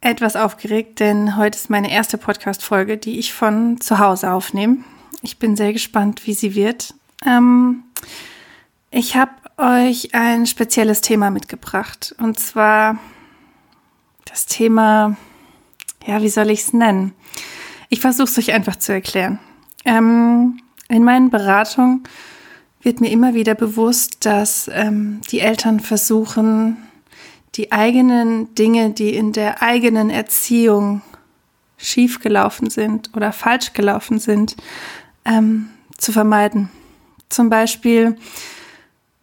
etwas aufgeregt, denn heute ist meine erste Podcast-Folge, die ich von zu Hause aufnehme. Ich bin sehr gespannt, wie sie wird. Ähm, ich habe euch ein spezielles Thema mitgebracht und zwar das Thema, ja, wie soll ich es nennen? Ich versuche es euch einfach zu erklären. Ähm, in meinen Beratungen wird mir immer wieder bewusst, dass ähm, die Eltern versuchen, die eigenen Dinge, die in der eigenen Erziehung schiefgelaufen sind oder falsch gelaufen sind, ähm, zu vermeiden. Zum Beispiel,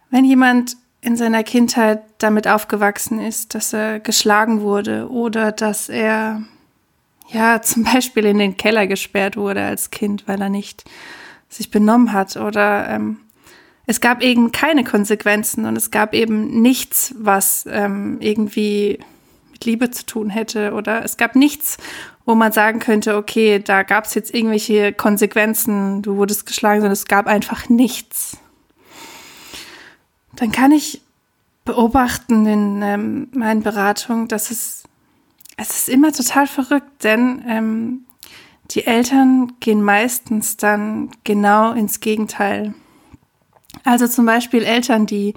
wenn jemand in seiner Kindheit damit aufgewachsen ist, dass er geschlagen wurde oder dass er ja zum Beispiel in den Keller gesperrt wurde als Kind, weil er nicht sich benommen hat oder ähm, es gab eben keine Konsequenzen und es gab eben nichts, was ähm, irgendwie mit Liebe zu tun hätte oder es gab nichts, wo man sagen könnte, okay, da gab es jetzt irgendwelche Konsequenzen, du wurdest geschlagen, sondern es gab einfach nichts. Dann kann ich beobachten in ähm, meinen Beratungen, dass es, es ist immer total verrückt, denn ähm, die Eltern gehen meistens dann genau ins Gegenteil. Also zum Beispiel Eltern, die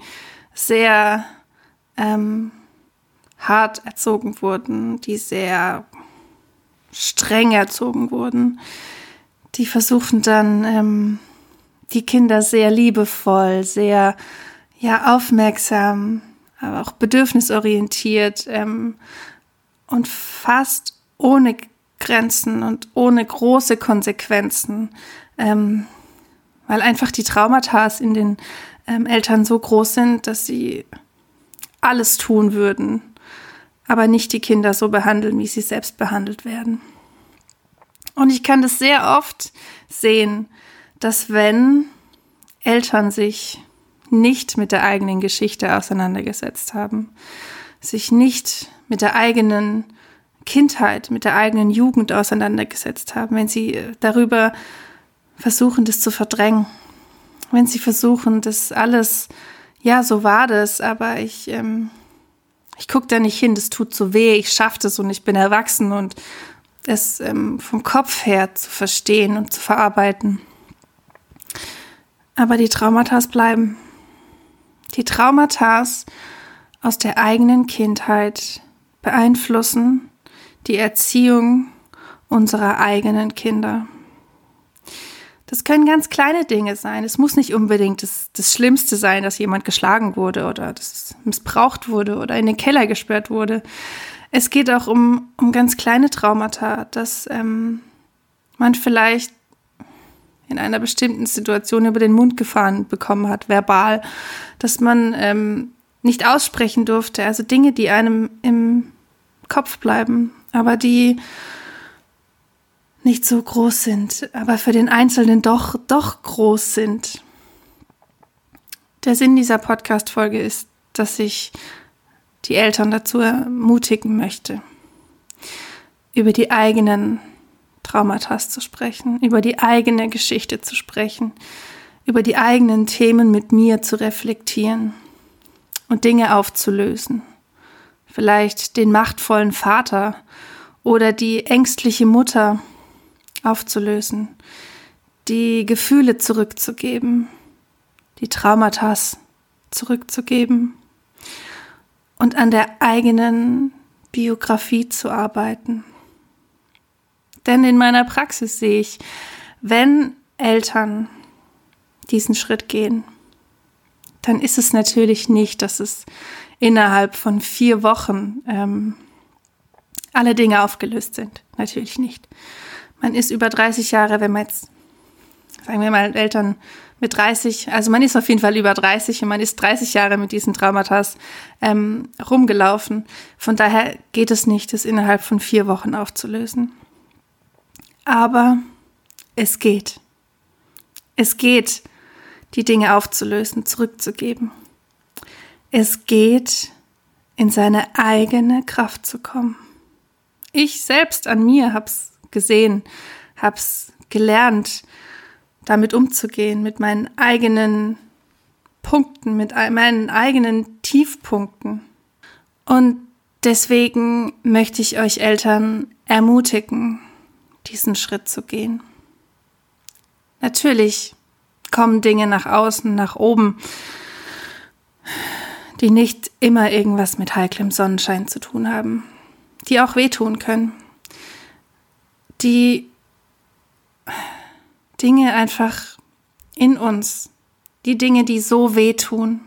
sehr ähm, hart erzogen wurden, die sehr streng erzogen wurden, die versuchen dann ähm, die Kinder sehr liebevoll, sehr ja aufmerksam, aber auch bedürfnisorientiert ähm, und fast ohne Grenzen und ohne große Konsequenzen ähm, weil einfach die Traumata in den ähm, Eltern so groß sind, dass sie alles tun würden, aber nicht die Kinder so behandeln, wie sie selbst behandelt werden. Und ich kann das sehr oft sehen, dass wenn Eltern sich nicht mit der eigenen Geschichte auseinandergesetzt haben, sich nicht mit der eigenen Kindheit, mit der eigenen Jugend auseinandergesetzt haben, wenn sie darüber versuchen, das zu verdrängen. Wenn sie versuchen, das alles, ja, so war das, aber ich, ähm, ich gucke da nicht hin, das tut so weh, ich schaffe das und ich bin erwachsen und es ähm, vom Kopf her zu verstehen und zu verarbeiten. Aber die Traumata bleiben. Die Traumata aus der eigenen Kindheit beeinflussen die Erziehung unserer eigenen Kinder. Das können ganz kleine Dinge sein. Es muss nicht unbedingt das, das Schlimmste sein, dass jemand geschlagen wurde oder dass missbraucht wurde oder in den Keller gesperrt wurde. Es geht auch um, um ganz kleine Traumata, dass ähm, man vielleicht in einer bestimmten Situation über den Mund gefahren bekommen hat, verbal, dass man ähm, nicht aussprechen durfte. Also Dinge, die einem im Kopf bleiben, aber die nicht so groß sind, aber für den Einzelnen doch, doch groß sind. Der Sinn dieser Podcast-Folge ist, dass ich die Eltern dazu ermutigen möchte, über die eigenen Traumata zu sprechen, über die eigene Geschichte zu sprechen, über die eigenen Themen mit mir zu reflektieren und Dinge aufzulösen. Vielleicht den machtvollen Vater oder die ängstliche Mutter aufzulösen, die Gefühle zurückzugeben, die Traumata zurückzugeben und an der eigenen Biografie zu arbeiten. Denn in meiner Praxis sehe ich, wenn Eltern diesen Schritt gehen, dann ist es natürlich nicht, dass es innerhalb von vier Wochen ähm, alle Dinge aufgelöst sind. Natürlich nicht man ist über 30 Jahre, wenn man jetzt, sagen wir mal, Eltern mit 30, also man ist auf jeden Fall über 30 und man ist 30 Jahre mit diesen Traumata ähm, rumgelaufen. Von daher geht es nicht, das innerhalb von vier Wochen aufzulösen. Aber es geht. Es geht, die Dinge aufzulösen, zurückzugeben. Es geht, in seine eigene Kraft zu kommen. Ich selbst an mir hab's gesehen, hab's gelernt, damit umzugehen, mit meinen eigenen Punkten, mit meinen eigenen Tiefpunkten. Und deswegen möchte ich euch Eltern ermutigen, diesen Schritt zu gehen. Natürlich kommen Dinge nach außen, nach oben, die nicht immer irgendwas mit heiklem Sonnenschein zu tun haben, die auch wehtun können, die Dinge einfach in uns, die Dinge, die so wehtun,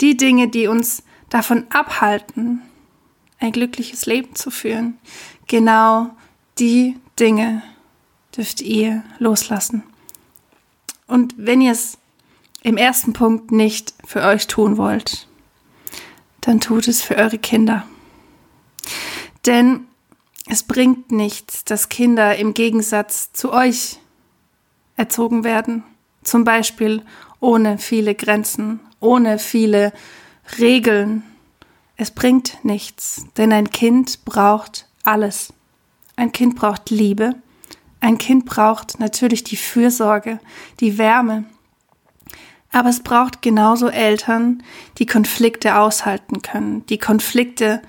die Dinge, die uns davon abhalten, ein glückliches Leben zu führen, genau die Dinge dürft ihr loslassen. Und wenn ihr es im ersten Punkt nicht für euch tun wollt, dann tut es für eure Kinder. Denn es bringt nichts, dass Kinder im Gegensatz zu euch erzogen werden. Zum Beispiel ohne viele Grenzen, ohne viele Regeln. Es bringt nichts, denn ein Kind braucht alles. Ein Kind braucht Liebe, ein Kind braucht natürlich die Fürsorge, die Wärme. Aber es braucht genauso Eltern, die Konflikte aushalten können, die Konflikte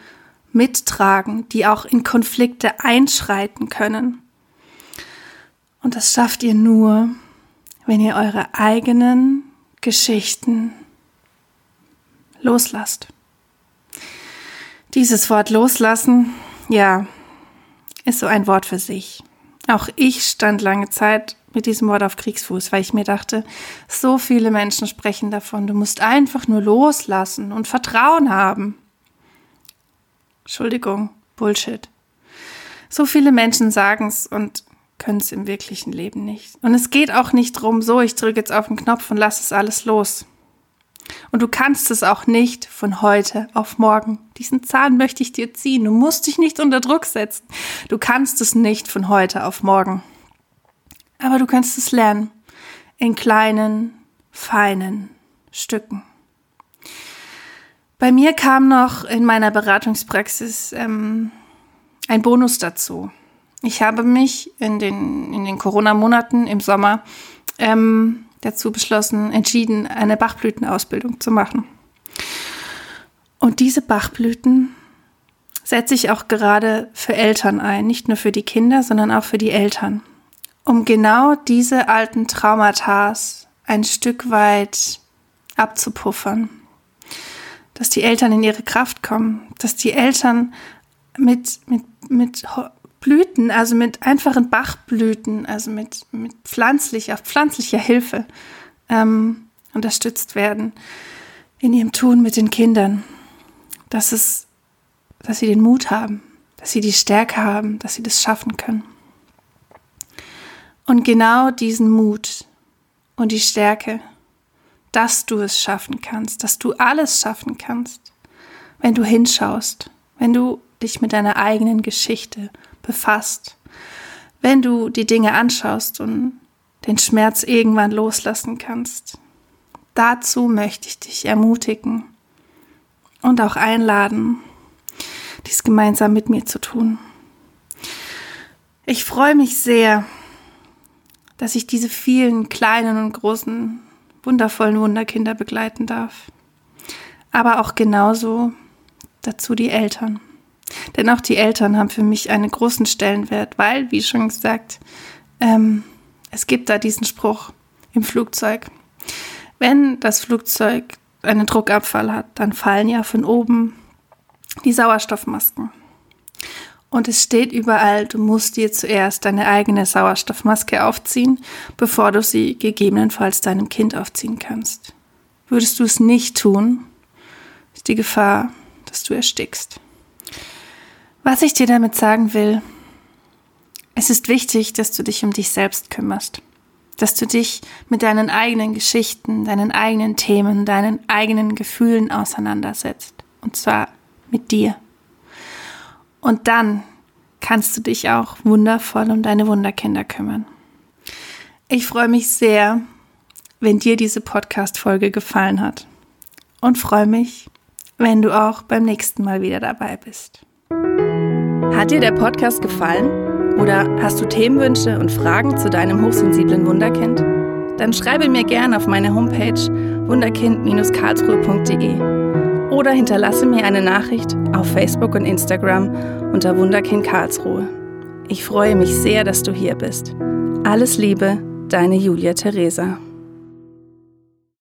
mittragen, die auch in Konflikte einschreiten können. Und das schafft ihr nur, wenn ihr eure eigenen Geschichten loslasst. Dieses Wort loslassen, ja, ist so ein Wort für sich. Auch ich stand lange Zeit mit diesem Wort auf Kriegsfuß, weil ich mir dachte, so viele Menschen sprechen davon, du musst einfach nur loslassen und Vertrauen haben. Entschuldigung, Bullshit. So viele Menschen sagen es und können es im wirklichen Leben nicht. Und es geht auch nicht drum, so, ich drücke jetzt auf den Knopf und lasse es alles los. Und du kannst es auch nicht von heute auf morgen. Diesen Zahn möchte ich dir ziehen. Du musst dich nicht unter Druck setzen. Du kannst es nicht von heute auf morgen. Aber du kannst es lernen. In kleinen, feinen Stücken. Bei mir kam noch in meiner Beratungspraxis ähm, ein Bonus dazu. Ich habe mich in den, in den Corona-Monaten im Sommer ähm, dazu beschlossen, entschieden, eine Bachblütenausbildung zu machen. Und diese Bachblüten setze ich auch gerade für Eltern ein, nicht nur für die Kinder, sondern auch für die Eltern, um genau diese alten Traumata ein Stück weit abzupuffern, dass die Eltern in ihre Kraft kommen, dass die Eltern mit, mit, mit Blüten, also mit einfachen Bachblüten, also mit, mit pflanzlicher, pflanzlicher Hilfe ähm, unterstützt werden in ihrem Tun mit den Kindern. Dass es, dass sie den Mut haben, dass sie die Stärke haben, dass sie das schaffen können. Und genau diesen Mut und die Stärke, dass du es schaffen kannst, dass du alles schaffen kannst, wenn du hinschaust, wenn du dich mit deiner eigenen Geschichte befasst, wenn du die Dinge anschaust und den Schmerz irgendwann loslassen kannst. Dazu möchte ich dich ermutigen und auch einladen, dies gemeinsam mit mir zu tun. Ich freue mich sehr, dass ich diese vielen kleinen und großen, wundervollen Wunderkinder begleiten darf. Aber auch genauso dazu die Eltern. Denn auch die Eltern haben für mich einen großen Stellenwert, weil, wie schon gesagt, ähm, es gibt da diesen Spruch im Flugzeug. Wenn das Flugzeug einen Druckabfall hat, dann fallen ja von oben die Sauerstoffmasken. Und es steht überall, du musst dir zuerst deine eigene Sauerstoffmaske aufziehen, bevor du sie gegebenenfalls deinem Kind aufziehen kannst. Würdest du es nicht tun, ist die Gefahr, dass du erstickst. Was ich dir damit sagen will, es ist wichtig, dass du dich um dich selbst kümmerst, dass du dich mit deinen eigenen Geschichten, deinen eigenen Themen, deinen eigenen Gefühlen auseinandersetzt, und zwar mit dir. Und dann kannst du dich auch wundervoll um deine Wunderkinder kümmern. Ich freue mich sehr, wenn dir diese Podcast-Folge gefallen hat und freue mich, wenn du auch beim nächsten Mal wieder dabei bist. Hat dir der Podcast gefallen? Oder hast du Themenwünsche und Fragen zu deinem hochsensiblen Wunderkind? Dann schreibe mir gerne auf meine Homepage wunderkind-karlsruhe.de oder hinterlasse mir eine Nachricht auf Facebook und Instagram unter Wunderkind Karlsruhe. Ich freue mich sehr, dass du hier bist. Alles Liebe, deine Julia Theresa.